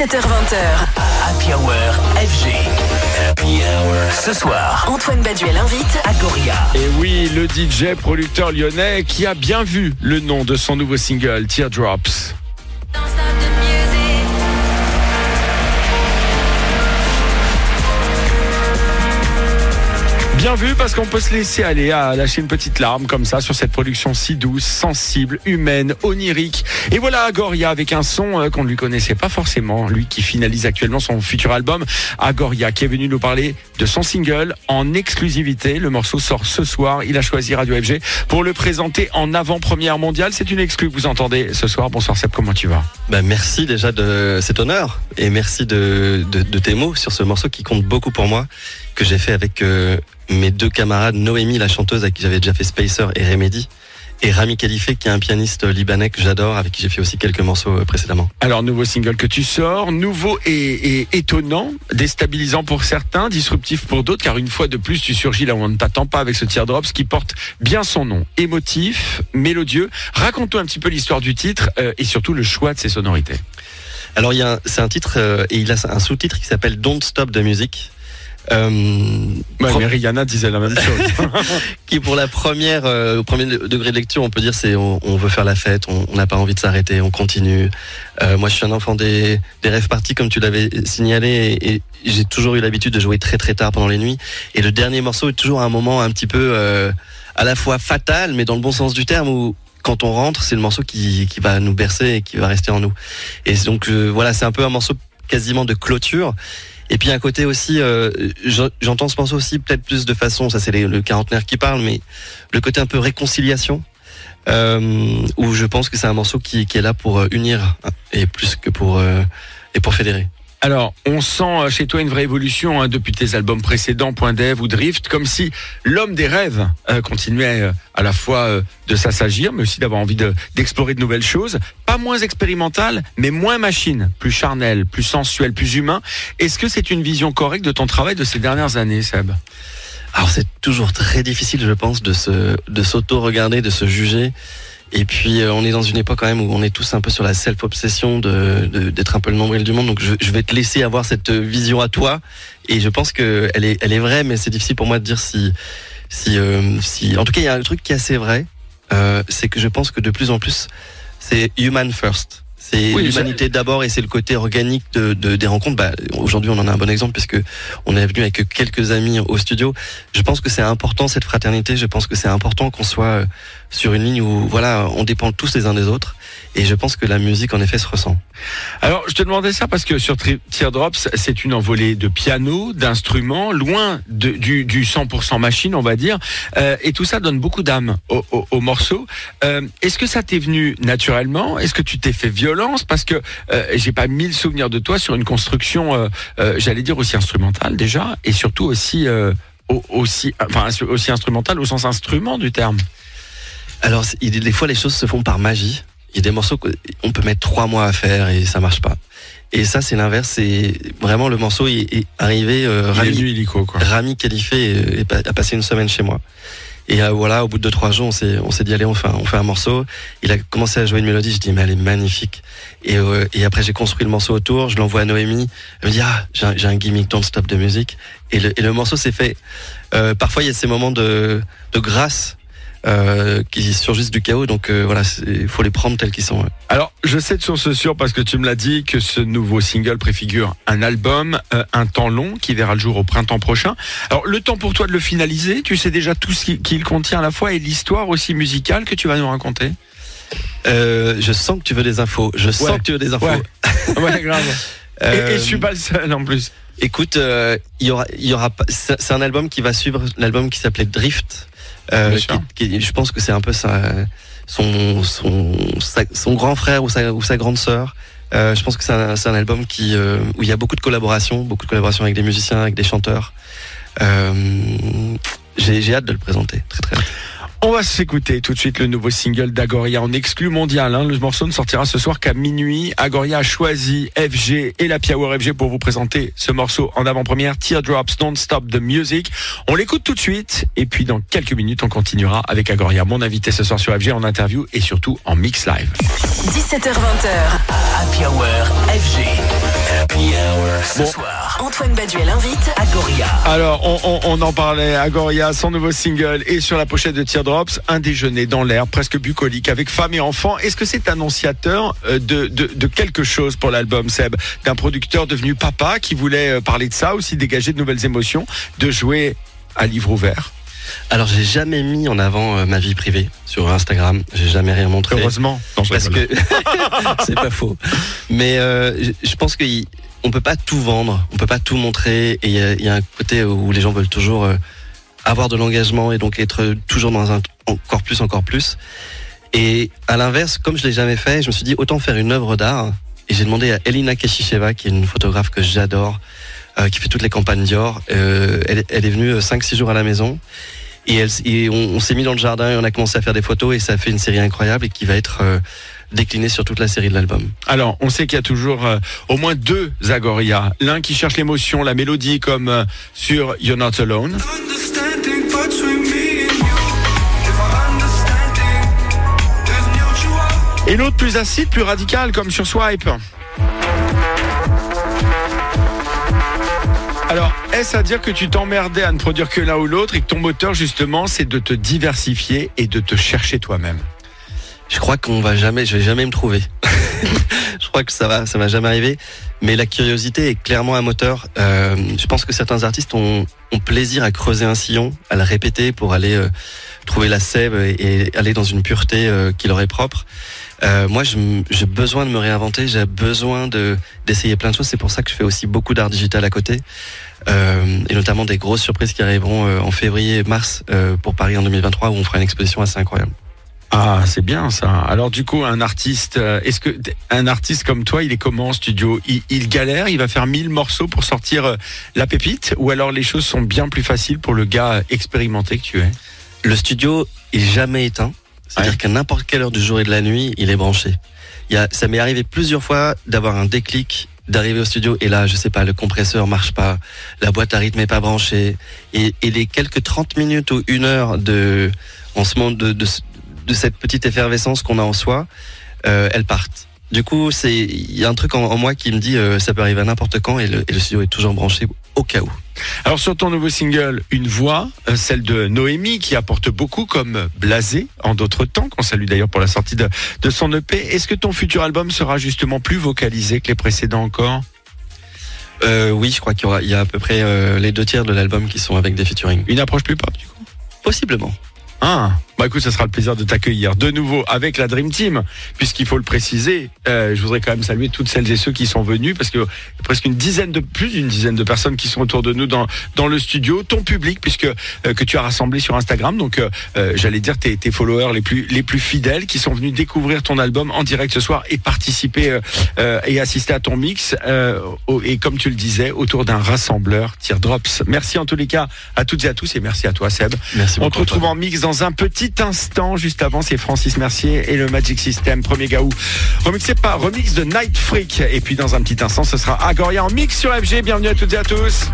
17h20h. Happy Hour FG. Happy Hour. Ce soir, Antoine Baduel invite Agoria. Et oui, le DJ producteur lyonnais qui a bien vu le nom de son nouveau single Teardrops. Vu parce qu'on peut se laisser aller à lâcher une petite larme comme ça sur cette production si douce, sensible, humaine, onirique. Et voilà Agoria avec un son euh, qu'on ne lui connaissait pas forcément, lui qui finalise actuellement son futur album. Agoria qui est venu nous parler de son single en exclusivité. Le morceau sort ce soir. Il a choisi Radio FG pour le présenter en avant-première mondiale. C'est une exclue vous entendez ce soir. Bonsoir Seb, comment tu vas? Bah, merci déjà de cet honneur et merci de tes mots sur ce morceau qui compte beaucoup pour moi, que j'ai fait avec euh, mes deux camarades, Noémie, la chanteuse avec qui j'avais déjà fait Spacer et Remedy, et Rami Khalife, qui est un pianiste libanais que j'adore, avec qui j'ai fait aussi quelques morceaux euh, précédemment. Alors, nouveau single que tu sors, nouveau et, et étonnant, déstabilisant pour certains, disruptif pour d'autres, car une fois de plus, tu surgis là où on ne t'attend pas avec ce teardrops qui porte bien son nom. Émotif, mélodieux. Raconte-toi un petit peu l'histoire du titre euh, et surtout le choix de ses sonorités. Alors, il y a un- c'est un titre, euh, et il a un sous-titre qui s'appelle Don't Stop the Music. Euh, Ouais, pro- mais Rihanna disait la même chose. qui pour la première euh, au premier degré de lecture on peut dire c'est on, on veut faire la fête on n'a pas envie de s'arrêter on continue. Euh, moi je suis un enfant des des rêves parties comme tu l'avais signalé et, et j'ai toujours eu l'habitude de jouer très très tard pendant les nuits. Et le dernier morceau est toujours un moment un petit peu euh, à la fois fatal mais dans le bon sens du terme où quand on rentre c'est le morceau qui qui va nous bercer et qui va rester en nous. Et donc euh, voilà c'est un peu un morceau quasiment de clôture et puis un côté aussi, euh, j'en- j'entends ce morceau aussi peut-être plus de façon, ça c'est le quarantenaire qui parle, mais le côté un peu réconciliation, euh, où je pense que c'est un morceau qui, qui est là pour euh, unir et plus que et pour fédérer. Alors, on sent euh, chez toi une vraie évolution hein, depuis tes albums précédents, Point Dev ou Drift, comme si l'homme des rêves euh, continuait euh, à la fois de s'assagir, mais aussi d'avoir envie de- d'explorer de, nouvelles choses. Pas moins expérimental, mais moins machine, plus charnel, plus sensuel, plus humain. Est-ce que c'est une vision correcte de ton travail de ces dernières années, Seb? Alors c'est toujours très difficile, je pense, de se de s'auto-regarder, de se juger. Et puis euh, on est dans une époque quand même où on est tous un peu sur la self-obsession de de- d'être un peu le nombril du monde. Donc je, je vais te laisser avoir cette vision à toi. Et je pense que elle est elle est vraie, mais c'est difficile pour moi de dire si si euh, si. En tout cas, il y a un truc qui est assez vrai, euh, c'est que je pense que de plus en plus c'est human first. C'est Oui, l'humanité d'abord et c'est le côté organique de, de- des rencontres. Bah, Aujourd'hui, on en a un bon exemple puisque on est venu avec quelques amis au studio. Je pense que c'est important cette fraternité. Je pense que c'est important qu'on soit euh, sur une ligne où voilà, on dépend tous les uns des autres. Et je pense que la musique, en effet, se ressent. Alors, je te demandais ça parce que sur Teardrops, c'est une envolée de piano, d'instruments, loin du, du 100% machine, on va dire. Euh, et tout ça donne beaucoup d'âme au, au- au morceau. Euh, Est-ce que ça t'est venu naturellement? Est-ce que tu t'es fait violence? Parce que euh, j'ai pas mille souvenirs de toi sur une construction, euh, euh, j'allais dire aussi instrumentale déjà, et surtout aussi... euh, au- aussi, enfin, aussi instrumentale au sens instrument du terme. Alors, il- des fois, les choses se font par magie. Il y a des morceaux qu'on peut mettre trois mois à faire et ça marche pas. Et ça, c'est l'inverse. C'est vraiment le morceau est, est arrivé. Euh, Rami, Rami, illico, quoi. Rami est- est a passé une semaine chez moi. Et euh, voilà, au bout de deux, trois jours, on s'est, on s'est dit allez, on fait, un, on fait un morceau. Il a commencé à jouer une mélodie. Je dis mais elle est magnifique. Et, euh, et après j'ai construit le morceau autour. Je l'envoie à Noémie. Elle me dit ah j'ai un, gimmick, don't stop de musique. Et le, et le morceau s'est fait. Euh, parfois il y a ces moments de, de grâce euh, qui surgissent du chaos. Donc euh, voilà, il faut les prendre tels qu'ils sont. ouais. Alors, je sais de source sûre, parce que tu me l'as dit, que ce nouveau single préfigure un album, euh, un temps long, qui verra le jour au printemps prochain. Alors, le temps pour toi de le finaliser, tu sais déjà tout ce qui- qu'il contient à la fois et l'histoire aussi musicale que tu vas nous raconter? Euh, je sens que tu veux des infos. Je sens Ouais. que tu veux des infos. Ouais. Ouais, grave. Et, Euh, et je suis pas le seul en plus. Écoute, euh, il y aura, il y aura c'est un album qui va suivre l'album qui s'appelait Drift. Euh, qui, qui- je pense que c'est un peu sa, son, son, sa- son grand frère ou sa, ou sa grande sœur. Euh, je pense que c'est un, album qui, euh, où il y a beaucoup de collaborations, beaucoup de collaborations avec des musiciens, avec des chanteurs. Euh, J'ai j'ai hâte de le présenter, très très hâte. On va s'écouter tout de suite le nouveau single d'Agoria en exclu mondial. hein. Le morceau ne sortira ce soir qu'à minuit. Agoria a choisi FG et la Hour FG pour vous présenter ce morceau en avant-première. Teardrops Don't Stop the Music. On l'écoute tout de suite et puis dans quelques minutes on continuera avec Agoria, mon invité ce soir sur FG en interview et surtout en mix live. 17h20h. Happy Hour FG. Antoine Baduel invite Agoria. Alors, on, on- on en parlait, Agoria, son nouveau single, et sur la pochette de Teardrops, un déjeuner dans l'air, presque bucolique, avec femmes et enfants. Est-ce que c'est annonciateur euh, de, de, de quelque chose pour l'album, Seb? D'un producteur devenu papa qui voulait euh, parler de ça, aussi dégager de nouvelles émotions, de jouer à livre ouvert? Alors j'ai jamais mis en avant euh, ma vie privée sur Instagram. J'ai jamais rien montré. Heureusement. Non, parce que c'est pas faux. Mais euh, je- pense qu'on peut pas tout vendre, on peut pas tout montrer. Et il y a, il y a un côté où les gens veulent toujours euh, avoir de l'engagement et donc être toujours dans un encore plus, encore plus. Et à l'inverse, comme je l'ai jamais fait, je me suis dit autant faire une œuvre d'art. Et j'ai demandé à Elina Keshicheva, qui est une photographe que j'adore, euh, qui fait toutes les campagnes Dior. Euh, elle, elle est venue 5-6 jours à la maison. Et, elle, et on, on s'est mis dans le jardin et on a commencé à faire des photos et ça a fait une série incroyable et qui va être euh, déclinée sur toute la série de l'album. Alors, on sait qu'il y a toujours euh, au moins deux Agoria. L'un qui cherche l'émotion, la mélodie, comme euh, sur You're Not Alone. Et l'autre plus acide, plus radical, comme sur Swipe. Alors, est-ce à dire que tu t'emmerdais à ne produire que l'un ou l'autre et que ton moteur, justement, c'est de te diversifier et de te chercher toi-même? Je crois qu'on va jamais, je vais jamais me trouver. je crois que ça va, ça va jamais arriver. Mais la curiosité est clairement un moteur. Euh, je pense que certains artistes ont, ont plaisir à creuser un sillon, à le répéter pour aller euh, trouver la sève et, aller dans une pureté euh, qui leur est propre. Moi, j'ai besoin de me réinventer, j'ai besoin de d'essayer plein de choses. C'est pour ça que je fais aussi beaucoup d'art digital à côté, et notamment des grosses surprises qui arriveront euh, en février-mars euh, pour Paris en 2023 où on fera une exposition assez incroyable. Ah, c'est bien ça. Alors du coup, un artiste, euh, est-ce que un artiste comme toi, il est comment en studio? Il, il galère, il va faire 1000 morceaux pour sortir euh, la pépite, ou alors les choses sont bien plus faciles pour le gars expérimenté que tu es? Le studio est jamais éteint. C'est-à-dire Ouais. qu'à n'importe quelle heure du jour et de la nuit, il est branché. Il y a, ça m'est arrivé plusieurs fois d'avoir un déclic, d'arriver au studio. Et là, je sais pas, le compresseur marche pas, la boîte à rythme est pas branchée. Et, les quelques 30 minutes ou une heure de, en ce moment de, cette petite effervescence qu'on a en soi, euh, elles partent. Du coup, c'est il y a un truc en, moi qui me dit euh, ça peut arriver à n'importe quand et le studio est toujours branché au cas où. Alors sur ton nouveau single, une voix, euh, celle de Noémie, qui apporte beaucoup comme Blasé en d'autres temps, qu'on salue d'ailleurs pour la sortie de, de son EP. Est-ce que ton futur album sera justement plus vocalisé que les précédents encore? Euh, oui, je crois qu'il y a à peu près euh, les deux tiers de l'album qui sont avec des featuring. Une approche plus pop du coup? Possiblement. Ah, bah écoute, ce sera le plaisir de t'accueillir de nouveau avec la Dream Team, puisqu'il faut le préciser. euh, je voudrais quand même saluer toutes celles et ceux qui sont venus, parce que y a presque une dizaine de plus d'une dizaine de personnes qui sont autour de nous dans dans le studio, ton public, puisque euh, que tu as rassemblé sur Instagram. Donc, euh, j'allais dire tes, tes followers les plus les plus fidèles, qui sont venus découvrir ton album en direct ce soir et participer et assister à ton mix. et comme tu le disais, autour d'un rassembleur Teardrops. Merci en tous les cas à toutes et à tous, et merci à toi, Seb. Merci On te retrouve en mix dans un instant. Juste avant, c'est Francis Mercier et le Magic System, premier gaou. Remixé par remix de Night Freak. Et puis dans un petit instant, ce sera Agoria en mix sur FG. Bienvenue à toutes et à tous.